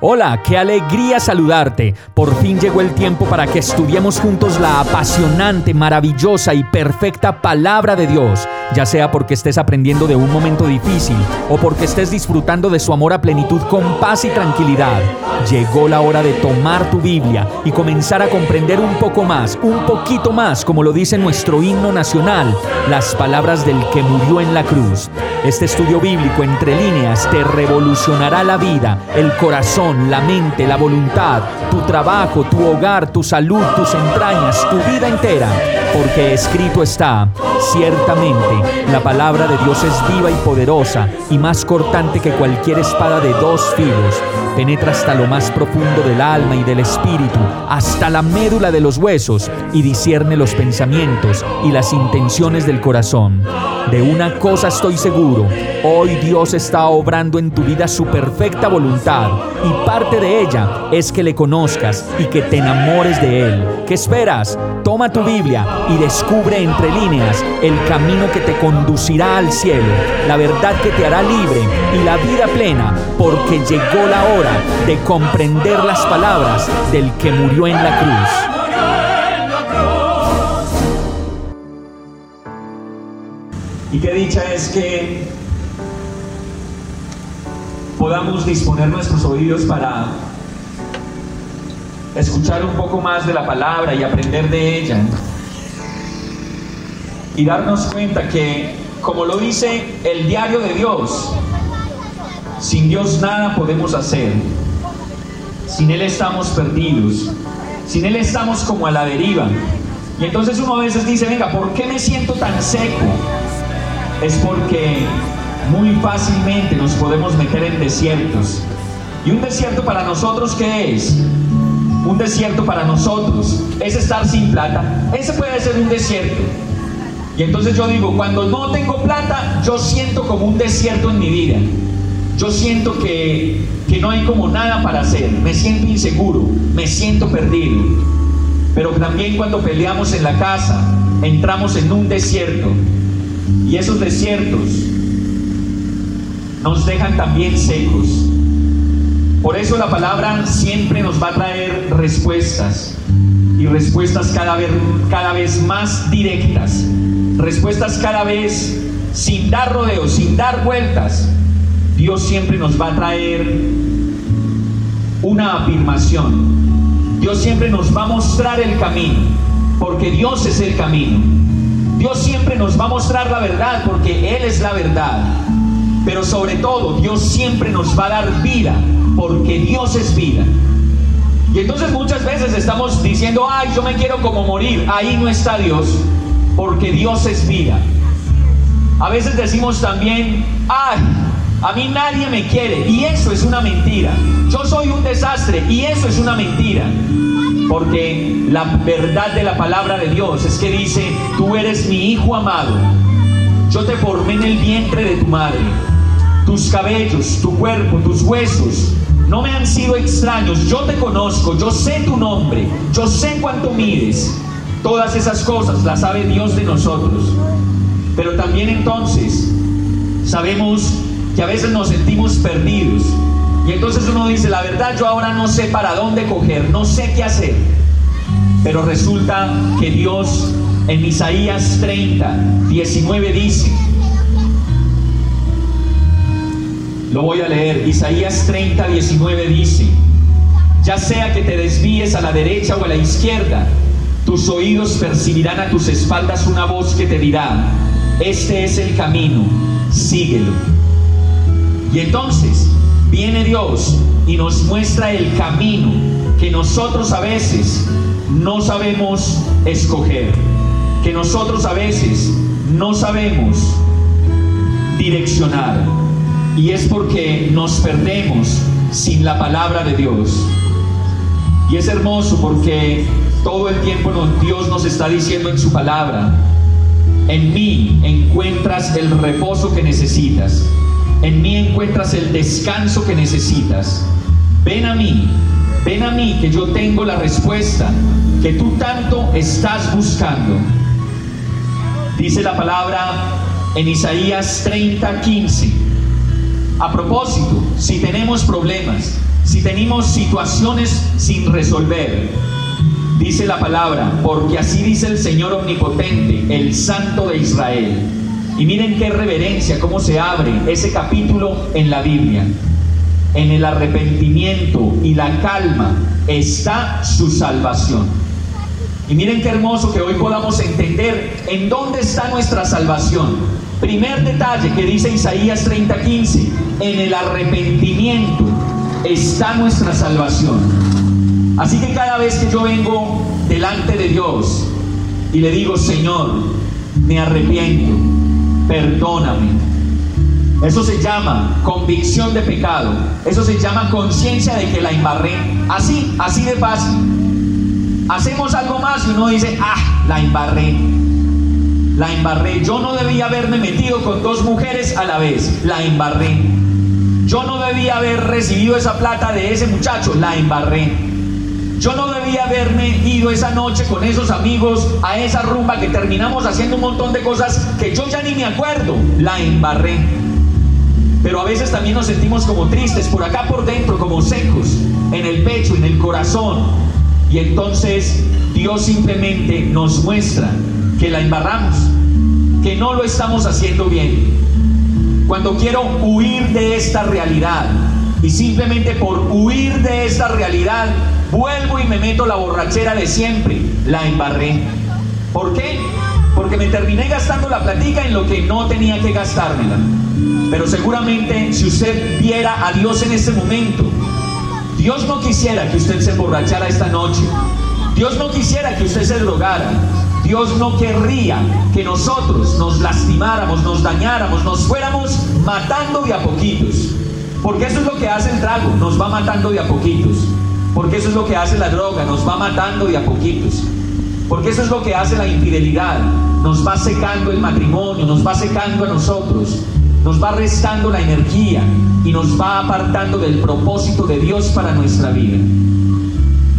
Hola, qué alegría saludarte. Por fin llegó el tiempo para que estudiemos juntos la apasionante, maravillosa y perfecta palabra de Dios, ya sea porque estés aprendiendo de un momento difícil o porque estés disfrutando de su amor a plenitud con paz y tranquilidad. Llegó la hora de tomar tu Biblia y comenzar a comprender un poco más, un poquito más, como lo dice nuestro himno nacional, las palabras del que murió en la cruz. Este estudio bíblico entre líneas te revolucionará la vida, el corazón, la mente, la voluntad, tu trabajo, tu hogar, tu salud, tus entrañas, tu vida entera. Porque escrito está, ciertamente, la palabra de Dios es viva y poderosa y más cortante que cualquier espada de dos filos. Penetra hasta lo más profundo del alma y del espíritu, hasta la médula de los huesos y discierne los pensamientos y las intenciones del corazón. De una cosa estoy seguro, hoy Dios está obrando en tu vida su perfecta voluntad y parte de ella es que le conozcas y que te enamores de Él. ¿Qué esperas? Toma tu Biblia y descubre entre líneas el camino que te conducirá al cielo, la verdad que te hará libre y la vida plena, porque llegó la hora de comprender las palabras del que murió en la cruz. Y qué dicha es que podamos disponer nuestros oídos para escuchar un poco más de la palabra y aprender de ella. Y darnos cuenta que, como lo dice el diario de Dios, sin Dios nada podemos hacer. Sin Él estamos perdidos. Sin Él estamos como a la deriva. Y entonces uno a veces dice, venga, ¿por qué me siento tan seco? es porque muy fácilmente nos podemos meter en desiertos. ¿Y un desierto para nosotros qué es? Un desierto para nosotros es estar sin plata. Ese puede ser un desierto. Y entonces yo digo, cuando no tengo plata, yo siento como un desierto en mi vida. Yo siento que, que no hay como nada para hacer. Me siento inseguro, me siento perdido. Pero también cuando peleamos en la casa, entramos en un desierto y esos desiertos nos dejan también secos. Por eso la palabra siempre nos va a traer respuestas respuestas cada vez, cada vez más directas, respuestas cada vez sin dar rodeos, sin dar vueltas. Dios siempre nos va a traer una afirmación. Dios siempre nos va a mostrar el camino, porque Dios es el camino. Dios siempre nos va a mostrar la verdad porque Él es la verdad. Pero sobre todo, Dios siempre nos va a dar vida porque Dios es vida. Y entonces muchas veces estamos diciendo, ay, yo me quiero como morir. Ahí no está Dios, porque Dios es vida. A veces decimos también, ay, a mí nadie me quiere. Y eso es una mentira. Yo soy un desastre. Y eso es una mentira. Porque la verdad de la palabra de Dios es que dice, tú eres mi hijo amado. Yo te formé en el vientre de tu madre. Tus cabellos, tu cuerpo, tus huesos no me han sido extraños. Yo te conozco, yo sé tu nombre, yo sé cuánto mides. Todas esas cosas las sabe Dios de nosotros. Pero también entonces sabemos que a veces nos sentimos perdidos y entonces uno dice, la verdad yo ahora no sé para dónde coger, no sé qué hacer. Pero resulta que Dios en Isaías 30, 19 dice, lo voy a leer, Isaías 30, 19 dice, ya sea que te desvíes a la derecha o a la izquierda, tus oídos percibirán a tus espaldas una voz que te dirá, este es el camino, síguelo. Y entonces, viene Dios y nos muestra el camino que nosotros a veces no sabemos escoger, que nosotros a veces no sabemos direccionar. Y es porque nos perdemos sin la palabra de Dios. Y es hermoso porque todo el tiempo Dios nos está diciendo en su palabra, en mí encuentras el reposo que necesitas. En mí encuentras el descanso que necesitas. Ven a mí, ven a mí que yo tengo la respuesta que tú tanto estás buscando. Dice la palabra en Isaías 30:15. A propósito, si tenemos problemas, si tenemos situaciones sin resolver, dice la palabra, porque así dice el Señor Omnipotente, el Santo de Israel. Y miren qué reverencia, cómo se abre ese capítulo en la Biblia. En el arrepentimiento y la calma está su salvación. Y miren qué hermoso que hoy podamos entender en dónde está nuestra salvación. Primer detalle que dice Isaías 30:15, en el arrepentimiento está nuestra salvación. Así que cada vez que yo vengo delante de Dios y le digo, Señor, me arrepiento, perdóname. Eso se llama convicción de pecado. Eso se llama conciencia de que la embarré. Así, así de fácil. Hacemos algo más y uno dice, ah, la embarré. La embarré. Yo no debía haberme metido con dos mujeres a la vez. La embarré. Yo no debía haber recibido esa plata de ese muchacho. La embarré. Yo no debía haberme ido esa noche con esos amigos a esa rumba que terminamos haciendo un montón de cosas que yo ya ni me acuerdo. La embarré. Pero a veces también nos sentimos como tristes, por acá por dentro, como secos, en el pecho, en el corazón. Y entonces Dios simplemente nos muestra que la embarramos, que no lo estamos haciendo bien. Cuando quiero huir de esta realidad y simplemente por huir de esta realidad vuelvo y me meto la borrachera de siempre, la embarré. ¿Por qué? Porque me terminé gastando la platica en lo que no tenía que gastármela. Pero seguramente si usted viera a Dios en este momento, Dios no quisiera que usted se emborrachara esta noche. Dios no quisiera que usted se drogara. Dios no querría que nosotros nos lastimáramos, nos dañáramos, nos fuéramos matando de a poquitos. Porque eso es lo que hace el trago, nos va matando de a poquitos. Porque eso es lo que hace la droga, nos va matando de a poquitos. Porque eso es lo que hace la infidelidad, nos va secando el matrimonio, nos va secando a nosotros, nos va restando la energía y nos va apartando del propósito de Dios para nuestra vida.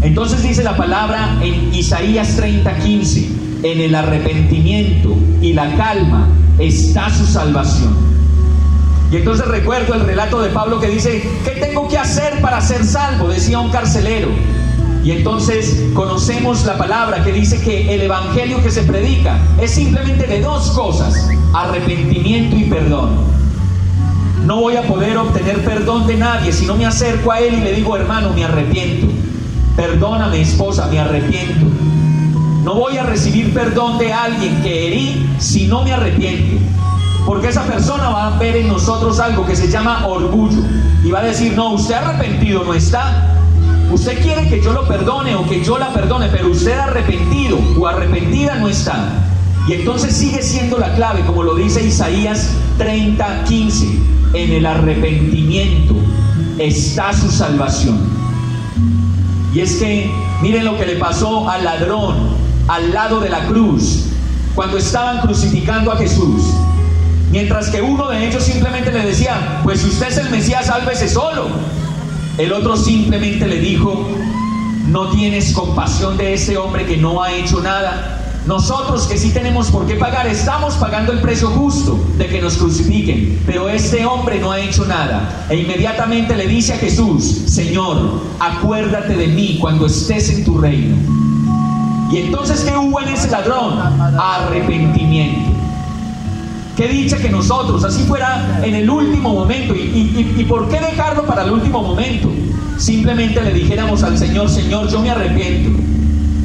Entonces dice la palabra en Isaías 30:15, en el arrepentimiento y la calma está su salvación. Y entonces recuerdo el relato de Pablo que dice, ¿qué tengo que hacer para ser salvo? Decía un carcelero. Y entonces conocemos la palabra que dice que el evangelio que se predica es simplemente de dos cosas, arrepentimiento y perdón. No voy a poder obtener perdón de nadie si no me acerco a él y le digo, hermano, me arrepiento. Perdóname, esposa, me arrepiento. No voy a recibir perdón de alguien que herí si no me arrepiento. Porque esa persona va a ver en nosotros algo que se llama orgullo. Y va a decir, no, usted arrepentido no está. Usted quiere que yo lo perdone o que yo la perdone, pero usted arrepentido o arrepentida no está. Y entonces sigue siendo la clave, como lo dice Isaías 30, 15. En el arrepentimiento está su salvación. Y es que miren lo que le pasó al ladrón al lado de la cruz, cuando estaban crucificando a Jesús. Mientras que uno de ellos simplemente le decía, pues si usted es el Mesías, sálvese solo. El otro simplemente le dijo, no tienes compasión de ese hombre que no ha hecho nada. Nosotros que sí tenemos por qué pagar, estamos pagando el precio justo de que nos crucifiquen, pero este hombre no ha hecho nada. E inmediatamente le dice a Jesús, Señor, acuérdate de mí cuando estés en tu reino. Y entonces, ¿qué hubo en ese ladrón? Arrepentimiento. Qué dicha que nosotros, así fuera en el último momento, y, y, por qué dejarlo para el último momento? Simplemente le dijéramos al Señor, Señor, yo me arrepiento.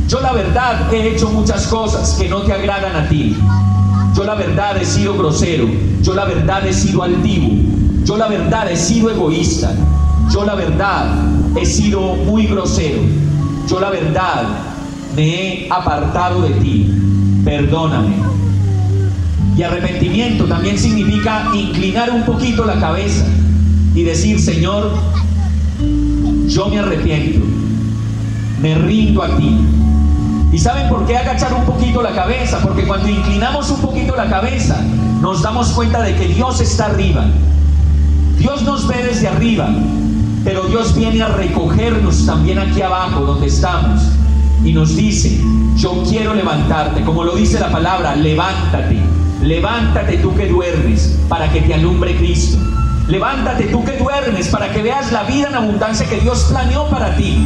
Yo la verdad he hecho muchas cosas que no te agradan a ti. Yo la verdad he sido grosero. Yo la verdad he sido altivo. Yo la verdad he sido egoísta. Yo la verdad he sido muy grosero. Yo la verdad me he apartado de ti. Perdóname. Y arrepentimiento también significa inclinar un poquito la cabeza y decir, Señor, yo me arrepiento, me rindo a ti. ¿Y saben por qué agachar un poquito la cabeza? Porque cuando inclinamos un poquito la cabeza, nos damos cuenta de que Dios está arriba. Dios nos ve desde arriba, pero Dios viene a recogernos también aquí abajo donde estamos y nos dice, yo quiero levantarte, como lo dice la palabra, levántate Levántate tú que duermes para que te alumbre Cristo. Levántate tú que duermes para que veas la vida en abundancia que Dios planeó para ti.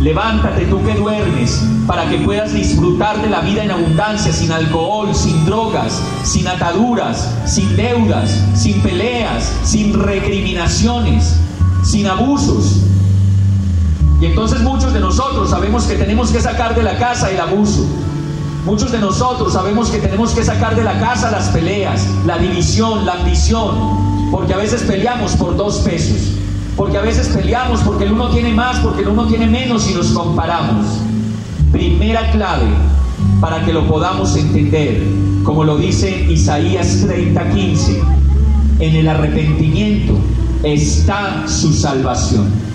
Levántate tú que duermes para que puedas disfrutar de la vida en abundancia sin alcohol, sin drogas, sin ataduras, sin deudas, sin peleas, sin recriminaciones, sin abusos. Y entonces muchos nosotros sabemos que tenemos que sacar de la casa el abuso. Muchos de nosotros sabemos que tenemos que sacar de la casa las peleas, la división, la ambición, porque a veces peleamos por dos pesos. Porque a veces peleamos porque el uno tiene más, porque el uno tiene menos y nos comparamos. Primera clave para que lo podamos entender, como lo dice Isaías 30:15, en el arrepentimiento está su salvación.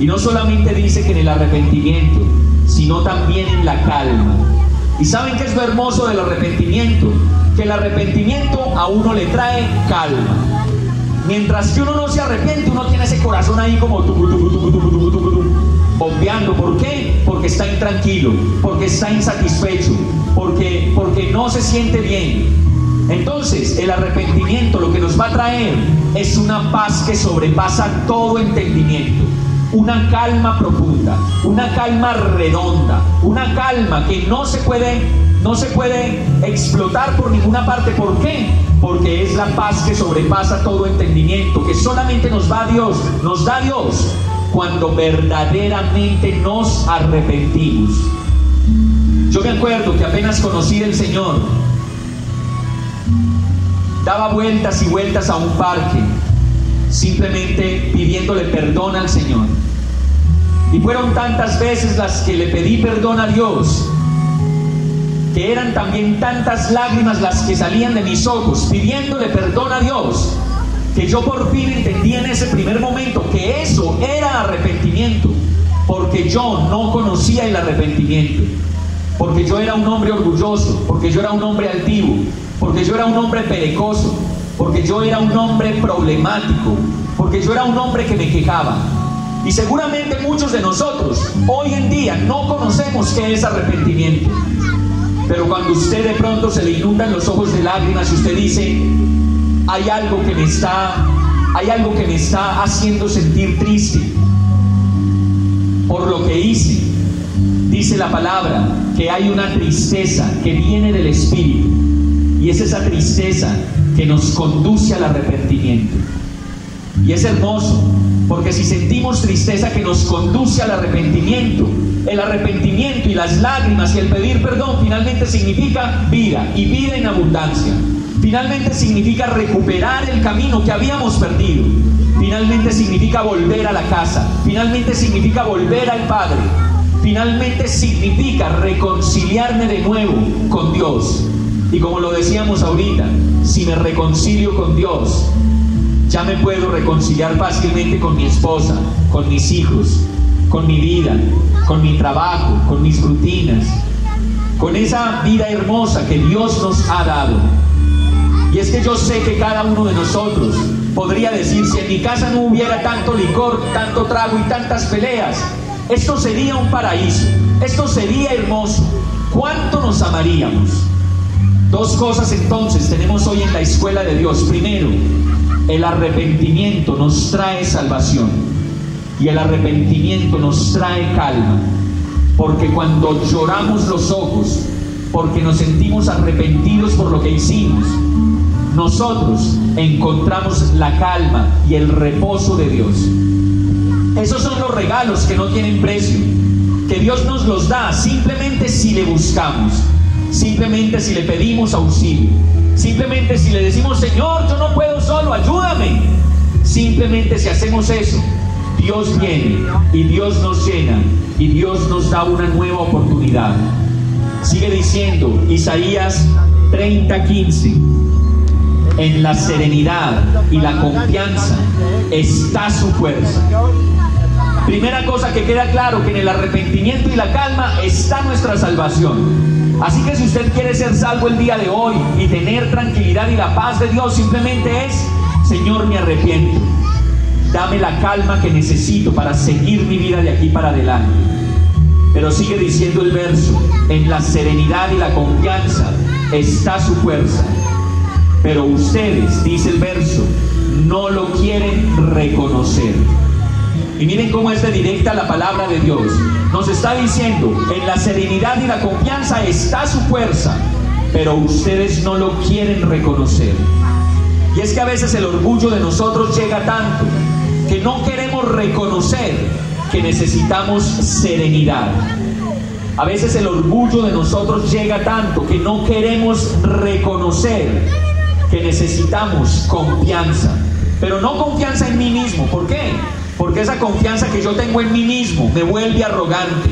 Y no solamente dice que en el arrepentimiento, sino también en la calma. ¿Y saben qué es lo hermoso del arrepentimiento? Que el arrepentimiento a uno le trae calma. Mientras que uno no se arrepiente, uno tiene ese corazón ahí como bombeando. ¿Por qué? Porque está intranquilo, porque está insatisfecho, porque, porque no se siente bien. Entonces, el arrepentimiento lo que nos va a traer es una paz que sobrepasa todo entendimiento una calma profunda, una calma redonda, una calma que no se puede no se puede explotar por ninguna parte. ¿Por qué? Porque es la paz que sobrepasa todo entendimiento, que solamente nos va Dios, nos da Dios cuando verdaderamente nos arrepentimos. Yo me acuerdo que apenas conocí al Señor, daba vueltas y vueltas a un parque, simplemente pidiéndole perdón al Señor. Y fueron tantas veces las que le pedí perdón a Dios que eran también tantas lágrimas las que salían de mis ojos pidiéndole perdón a Dios, que yo por fin entendí en ese primer momento que eso era arrepentimiento, porque yo no conocía el arrepentimiento, porque yo era un hombre orgulloso, porque yo era un hombre altivo, porque yo era un hombre perecoso, porque yo era un hombre problemático, porque yo era un hombre que me quejaba. Y seguramente muchos de nosotros hoy en día no conocemos qué es arrepentimiento. Pero cuando usted de pronto se le inundan los ojos de lágrimas y usted dice, hay algo que me está, hay algo que me está haciendo sentir triste por lo que hice. Dice la palabra que hay una tristeza que viene del Espíritu y es esa tristeza que nos conduce al arrepentimiento. Y es hermoso, porque si sentimos tristeza que nos conduce al arrepentimiento, el arrepentimiento y las lágrimas y el pedir perdón finalmente significa vida y vida en abundancia. Finalmente significa recuperar el camino que habíamos perdido. Finalmente significa volver a la casa. Finalmente significa volver al Padre. Finalmente significa reconciliarme de nuevo con Dios. Y como lo decíamos ahorita, si me reconcilio con Dios, ya me puedo reconciliar fácilmente con mi esposa, con mis hijos, con mi vida, con mi trabajo, con mis rutinas, con esa vida hermosa que Dios nos ha dado. Y es que yo sé que cada uno de nosotros podría decir, si en mi casa no hubiera tanto licor, tanto trago y tantas peleas, esto sería un paraíso, esto sería hermoso. ¿Cuánto nos amaríamos? Dos cosas entonces tenemos hoy en la escuela de Dios. Primero, el arrepentimiento nos trae salvación y el arrepentimiento nos trae calma, porque cuando lloramos los ojos, porque nos sentimos arrepentidos por lo que hicimos, nosotros encontramos la calma y el reposo de Dios. Esos son los regalos que no tienen precio, que Dios nos los da simplemente si le buscamos, simplemente si le pedimos auxilio, simplemente si le decimos, Señor, yo no puedo solo, ayúdame. Simplemente si hacemos eso, Dios viene y Dios nos llena y Dios nos da una nueva oportunidad. Sigue diciendo Isaías 30:15, en la serenidad y la confianza está su fuerza. Primera cosa que queda claro, que en el arrepentimiento y la calma está nuestra salvación. Así que si usted quiere ser salvo el día de hoy y tener tranquilidad y la paz de Dios, simplemente es, Señor, me arrepiento dame la calma que necesito para seguir mi vida de aquí para adelante. Pero sigue diciendo el verso, en la serenidad y la confianza está su fuerza. Pero ustedes, dice el verso, no lo quieren reconocer. Y miren cómo es de directa la palabra de Dios. Nos está diciendo, en la serenidad y la confianza está su fuerza, pero ustedes no lo quieren reconocer. Y es que a veces el orgullo de nosotros llega tanto que no queremos reconocer que necesitamos serenidad. A veces el orgullo de nosotros llega tanto que no queremos reconocer que necesitamos confianza. Pero no confianza en mí mismo. ¿Por qué? Porque esa confianza que yo tengo en mí mismo me vuelve arrogante.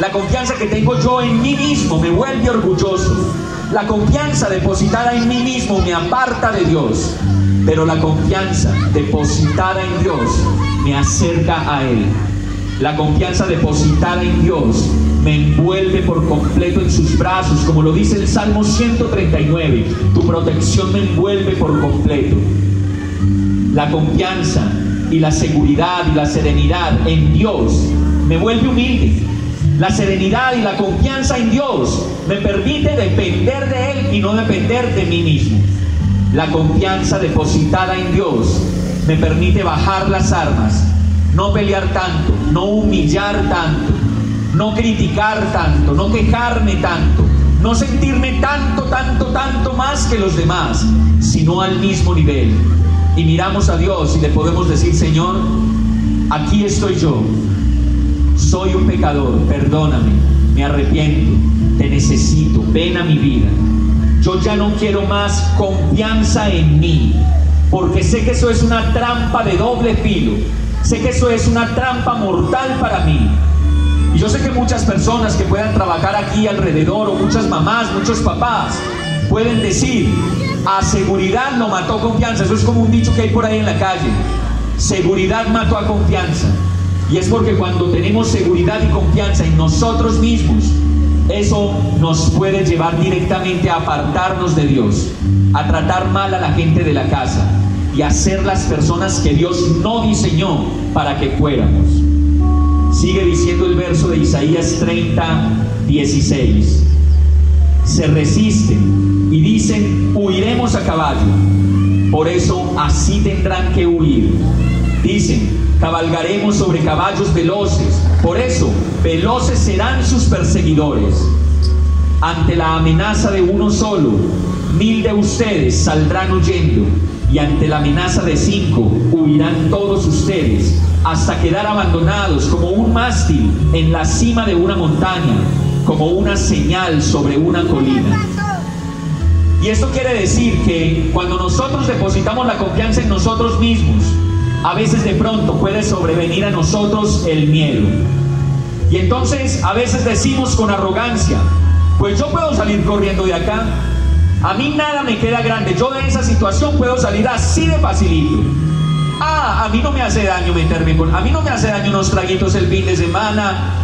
La confianza que tengo yo en mí mismo me vuelve orgulloso. La confianza depositada en mí mismo me aparta de Dios. Pero la confianza depositada en Dios me acerca a Él. La confianza depositada en Dios me envuelve por completo en sus brazos, como lo dice el Salmo 139. Tu protección me envuelve por completo. La confianza y la seguridad y la serenidad en Dios me vuelve humilde. La serenidad y la confianza en Dios me permite depender de Él y no depender de mí mismo. La confianza depositada en Dios me permite bajar las armas no pelear tanto, no humillar tanto, no criticar tanto, no quejarme tanto, no sentirme tanto, tanto, tanto más que los demás, sino al mismo nivel. Y miramos a Dios y le podemos decir, Señor, aquí estoy yo, soy un pecador, perdóname, me arrepiento, te necesito, ven a mi vida. Yo ya no quiero más confianza en mí, porque sé que eso es una trampa de doble filo Sé que eso es una trampa mortal para mí. Y yo sé que muchas personas que puedan trabajar aquí alrededor, o muchas mamás, muchos papás, pueden decir, a seguridad no mató confianza. Eso es como un dicho que hay por ahí en la calle. Seguridad mató a confianza. Y es porque cuando tenemos seguridad y confianza en nosotros mismos, eso nos puede llevar directamente a apartarnos de Dios, a tratar mal a la gente de la casa, y a ser las personas que Dios no diseñó para que fuéramos. Sigue diciendo el verso de Isaías 30, 16. Se resisten y dicen, huiremos a caballo. Por eso así tendrán que huir. Dicen, cabalgaremos sobre caballos veloces. Por eso, veloces serán sus perseguidores. Ante la amenaza de uno solo, mil de ustedes saldrán huyendo y ante la amenaza de cinco huirán todos ustedes hasta quedar abandonados como un mástil en la cima de una montaña, como una señal sobre una colina. Y esto quiere decir que cuando nosotros depositamos la confianza en nosotros mismos, a veces de pronto puede sobrevenir a nosotros el miedo. Y entonces a veces decimos con arrogancia, pues yo puedo salir corriendo de acá, a mí nada me queda grande. Yo de esa situación puedo salir así de facilito. Ah, a mí no me hace daño meterme con... A mí no me hace daño unos traguitos el fin de semana,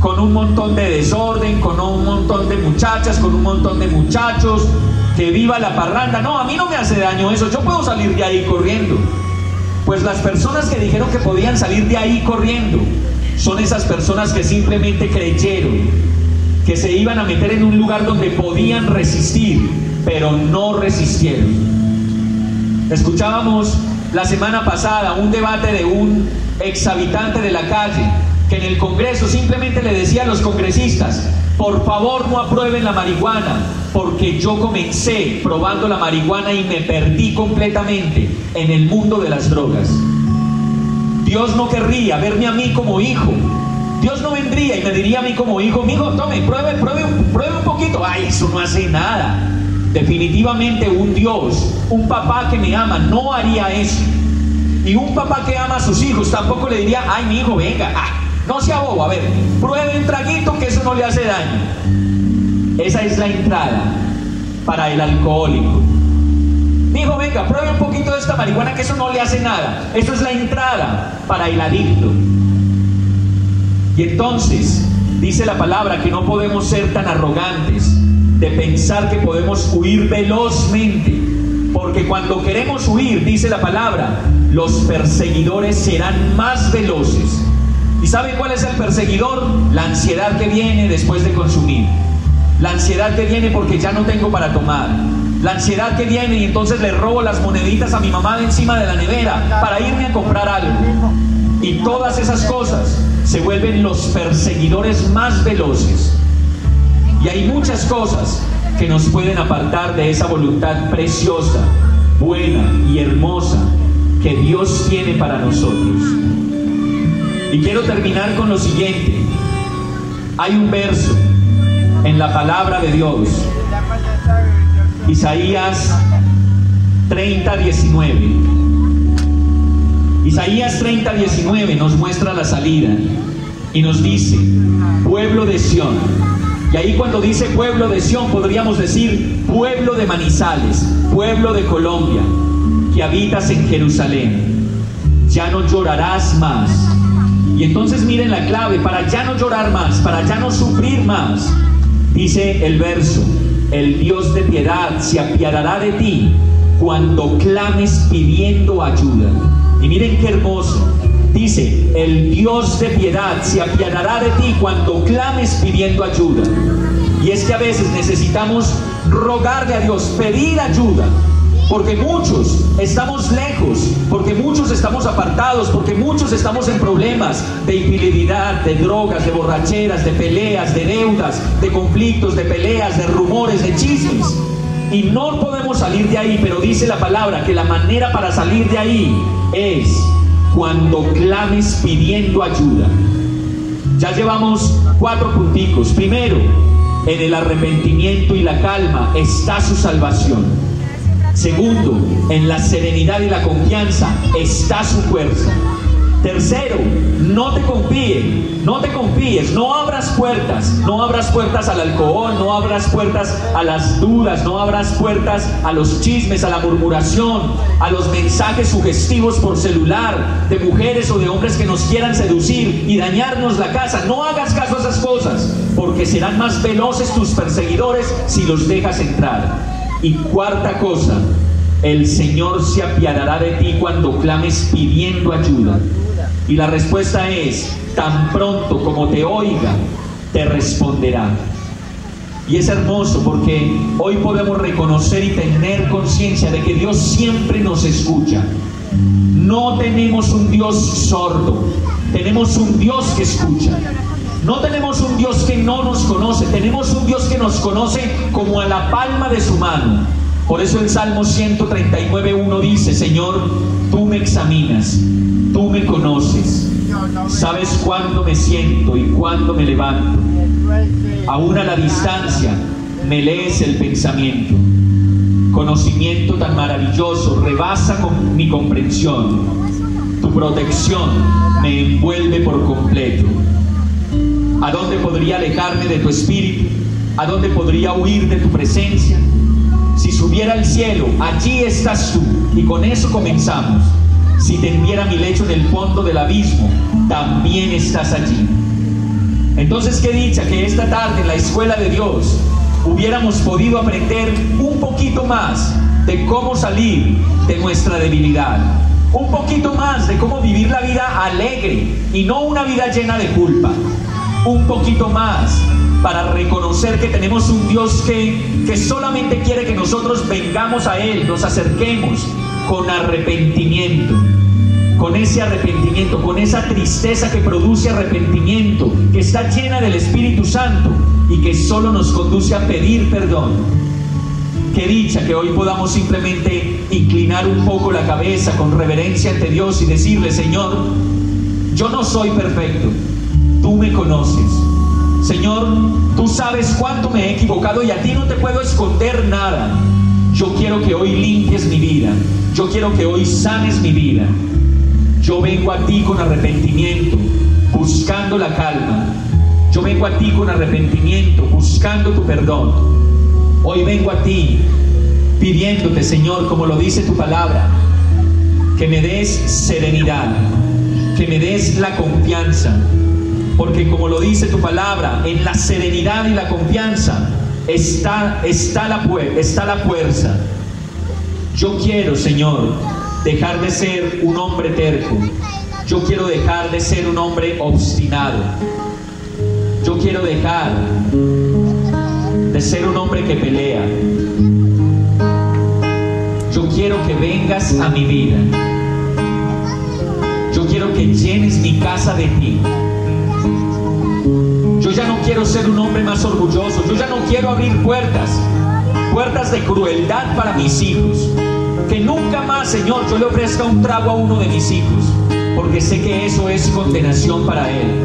con un montón de desorden, con un montón de muchachas, con un montón de muchachos, que viva la parranda. No, a mí no me hace daño eso. Yo puedo salir de ahí corriendo. Pues las personas que dijeron que podían salir de ahí corriendo son esas personas que simplemente creyeron que se iban a meter en un lugar donde podían resistir, pero no resistieron. Escuchábamos la semana pasada un debate de un ex habitante de la calle que en el Congreso simplemente le decía a los congresistas, por favor no aprueben la marihuana, porque yo comencé probando la marihuana y me perdí completamente en el mundo de las drogas. Dios no querría verme a mí como hijo, Dios no vendría y me diría a mí como hijo, mi hijo, tome, pruebe, pruebe, pruebe un poquito. Ay, eso no hace nada. Definitivamente un Dios, un papá que me ama, no haría eso. Y un papá que ama a sus hijos tampoco le diría, ay, mi hijo, venga, ah, no sea bobo, a ver, pruebe un traguito que eso no le hace daño. Esa es la entrada para el alcohólico. Mi hijo, venga, pruebe un poquito de esta marihuana que eso no le hace nada. Eso es la entrada para el adicto. Y entonces dice la palabra que no podemos ser tan arrogantes de pensar que podemos huir velozmente, porque cuando queremos huir, dice la palabra, los perseguidores serán más veloces. ¿Y sabe cuál es el perseguidor? La ansiedad que viene después de consumir. La ansiedad que viene porque ya no tengo para tomar. la ansiedad que viene y entonces le robo las moneditas a mi mamá encima de la nevera para irme a comprar algo. Y todas esas cosas se vuelven los perseguidores más veloces. Y hay muchas cosas que nos pueden apartar de esa voluntad preciosa, buena y hermosa que Dios tiene para nosotros. Y quiero terminar con lo siguiente. Hay un verso en la palabra de Dios, Isaías 30, 19. Isaías 30, 19 nos muestra la salida y nos dice, pueblo de Sión. Y ahí cuando dice pueblo de Sión podríamos decir pueblo de Manizales, pueblo de Colombia, que habitas en Jerusalén. Ya no llorarás más. Y entonces miren la clave, para ya no llorar más, para ya no sufrir más. Dice el verso, el Dios de piedad se apiadará de ti cuando clames pidiendo ayuda. Y miren qué hermoso. Dice, el Dios de piedad se apiadará de ti cuando clames pidiendo ayuda. Y es que a veces necesitamos rogarle a Dios, pedir ayuda. Porque muchos estamos lejos, porque muchos estamos apartados, porque muchos estamos en problemas de infidelidad, de drogas, de borracheras, de peleas, de deudas, de conflictos, de peleas, de rumores, de chismes. Y no podemos salir de ahí, pero dice la palabra que la manera para salir de ahí es cuando clames pidiendo ayuda. Ya llevamos cuatro punticos. Primero, en el arrepentimiento y la calma está su salvación. Segundo, en la serenidad y la confianza está su fuerza. Tercero, no te confíes, no te confíes, no abras puertas, no abras puertas al alcohol, no abras puertas a las dudas, no abras puertas a los chismes, a la murmuración, a los mensajes sugestivos por celular de mujeres o de hombres que nos quieran seducir y dañarnos la casa. No hagas caso a esas cosas, porque serán más veloces tus perseguidores si los dejas entrar. Y cuarta cosa, el Señor se apiadará de ti cuando clames pidiendo ayuda. Y la respuesta es, tan pronto como te oiga, te responderá. Y es hermoso porque hoy podemos reconocer y tener conciencia de que Dios siempre nos escucha. No tenemos un Dios sordo, tenemos un Dios que escucha. No tenemos un Dios que no nos conoce, tenemos un Dios que nos conoce como a la palma de su mano. Por eso el Salmo 139.1 dice, Señor, tú me examinas, tú me conoces, sabes cuándo me siento y cuándo me levanto. Aún a la distancia me lees el pensamiento. Conocimiento tan maravilloso rebasa con mi comprensión. Tu protección me envuelve por completo. ¿A dónde podría alejarme de tu espíritu? ¿A dónde podría huir de tu presencia? Si subiera al cielo, allí estás tú. Y con eso comenzamos. Si tendiera mi lecho en el fondo del abismo, también estás allí. Entonces, qué dicha que esta tarde en la escuela de Dios hubiéramos podido aprender un poquito más de cómo salir de nuestra debilidad. Un poquito más de cómo vivir la vida alegre y no una vida llena de culpa un poquito más para reconocer que tenemos un Dios que, que solamente quiere que nosotros vengamos a Él, nos acerquemos con arrepentimiento, con ese arrepentimiento, con esa tristeza que produce arrepentimiento, que está llena del Espíritu Santo y que solo nos conduce a pedir perdón. Qué dicha que hoy podamos simplemente inclinar un poco la cabeza con reverencia ante Dios y decirle, Señor, yo no soy perfecto, tú me conoces. Señor, tú sabes cuánto me he equivocado y a ti no te puedo esconder nada. Yo quiero que hoy limpies mi vida. Yo quiero que hoy sanes mi vida. Yo vengo a ti con arrepentimiento, buscando la calma. Yo vengo a ti con arrepentimiento, buscando tu perdón. Hoy vengo a ti pidiéndote, Señor, como lo dice tu palabra, que me des serenidad, que me des la confianza, porque como lo dice tu palabra, en la serenidad y la confianza está, está, la, está la fuerza. Yo quiero, Señor, dejar de ser un hombre terco. Yo quiero dejar de ser un hombre obstinado. Yo quiero dejar de ser un hombre que pelea. quiero que vengas a mi vida. Yo quiero que llenes mi casa de ti. Quiero ser un hombre más orgulloso. Yo ya no quiero abrir puertas. Puertas de crueldad para mis hijos. Que nunca más, Señor, yo le ofrezca un trago a uno de mis hijos. Porque sé que eso es condenación para él.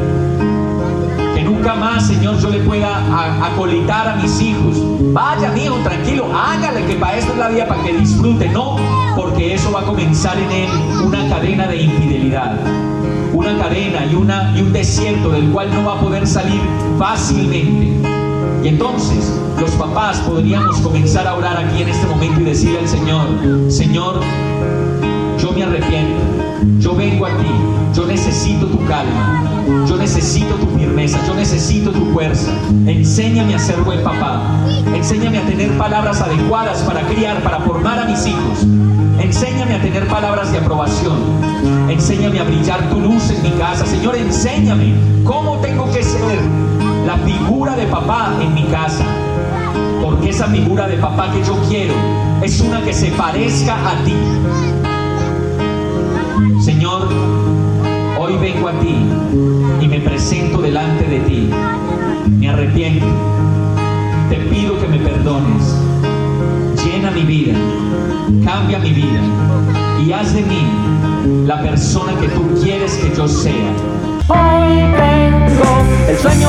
Que nunca más, Señor, yo le pueda acolitar a mis hijos. Vaya, hijo, tranquilo, hágale que para esto es la vida, para que disfrute. No, porque eso va a comenzar en él una cadena de infidelidad una cadena y, una, y un desierto del cual no va a poder salir fácilmente. Y entonces los papás podríamos comenzar a orar aquí en este momento y decirle al Señor, Señor, yo me arrepiento, yo vengo a ti, yo necesito tu calma, yo necesito tu firmeza, yo necesito tu fuerza. Enséñame a ser buen papá, enséñame a tener palabras adecuadas para criar, para formar a mis hijos. Enséñame a tener palabras de aprobación. Enséñame a brillar tu luz en mi casa. Señor, enséñame cómo tengo que ser la figura de papá en mi casa. Porque esa figura de papá que yo quiero es una que se parezca a ti. Señor, hoy vengo a ti y me presento delante de ti. Me arrepiento. Te pido que me perdones. Llena mi vida, cambia mi vida y haz de mí la persona que tú quieres que yo sea. Hoy tengo el sueño